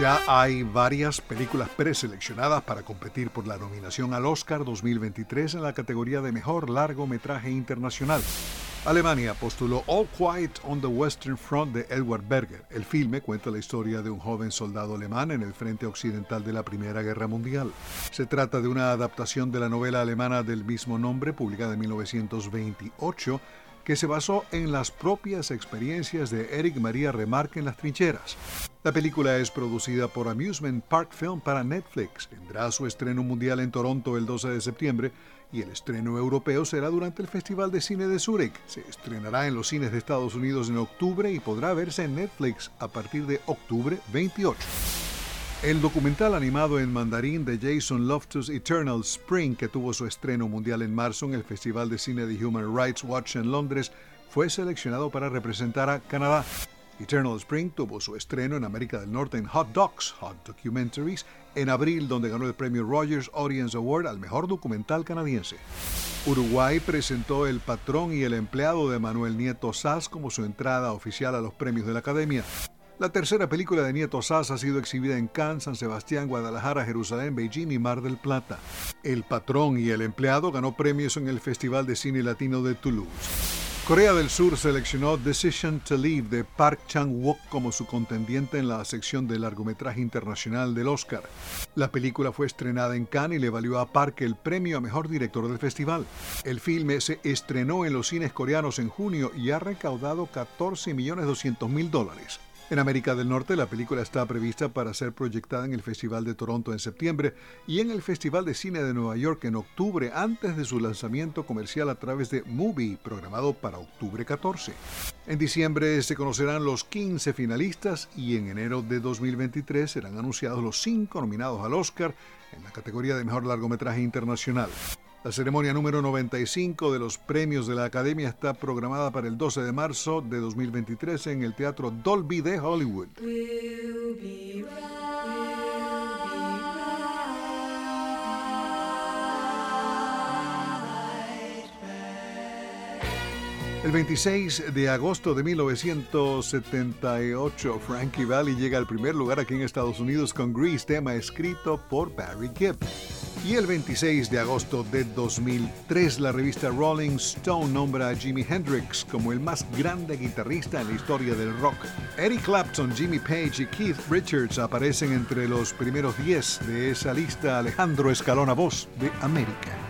Ya hay varias películas preseleccionadas para competir por la nominación al Oscar 2023 en la categoría de Mejor Largometraje Internacional. Alemania postuló All Quiet on the Western Front de Edward Berger. El filme cuenta la historia de un joven soldado alemán en el frente occidental de la Primera Guerra Mundial. Se trata de una adaptación de la novela alemana del mismo nombre, publicada en 1928 que se basó en las propias experiencias de Eric María Remarque en las trincheras. La película es producida por Amusement Park Film para Netflix. Tendrá su estreno mundial en Toronto el 12 de septiembre y el estreno europeo será durante el Festival de Cine de Zúrich. Se estrenará en los cines de Estados Unidos en octubre y podrá verse en Netflix a partir de octubre 28. El documental animado en mandarín de Jason Loftus Eternal Spring, que tuvo su estreno mundial en marzo en el Festival de Cine de Human Rights Watch en Londres, fue seleccionado para representar a Canadá. Eternal Spring tuvo su estreno en América del Norte en Hot Docs, Hot Documentaries, en abril, donde ganó el premio Rogers Audience Award al mejor documental canadiense. Uruguay presentó El patrón y el empleado de Manuel Nieto Sass como su entrada oficial a los premios de la Academia. La tercera película de Nieto Sass ha sido exhibida en Cannes, San Sebastián, Guadalajara, Jerusalén, Beijing y Mar del Plata. El patrón y el empleado ganó premios en el Festival de Cine Latino de Toulouse. Corea del Sur seleccionó Decision to Leave de Park Chang-wook como su contendiente en la sección de largometraje internacional del Oscar. La película fue estrenada en Cannes y le valió a Park el premio a mejor director del festival. El filme se estrenó en los cines coreanos en junio y ha recaudado 14.200.000 dólares. En América del Norte, la película está prevista para ser proyectada en el Festival de Toronto en septiembre y en el Festival de Cine de Nueva York en octubre, antes de su lanzamiento comercial a través de Movie, programado para octubre 14. En diciembre se conocerán los 15 finalistas y en enero de 2023 serán anunciados los 5 nominados al Oscar en la categoría de Mejor Largometraje Internacional. La ceremonia número 95 de los premios de la Academia está programada para el 12 de marzo de 2023 en el Teatro Dolby de Hollywood. El 26 de agosto de 1978, Frankie Valli llega al primer lugar aquí en Estados Unidos con Grease, tema escrito por Barry Gibb. Y el 26 de agosto de 2003, la revista Rolling Stone nombra a Jimi Hendrix como el más grande guitarrista en la historia del rock. Eric Clapton, Jimmy Page y Keith Richards aparecen entre los primeros 10 de esa lista Alejandro Escalona Voz de América.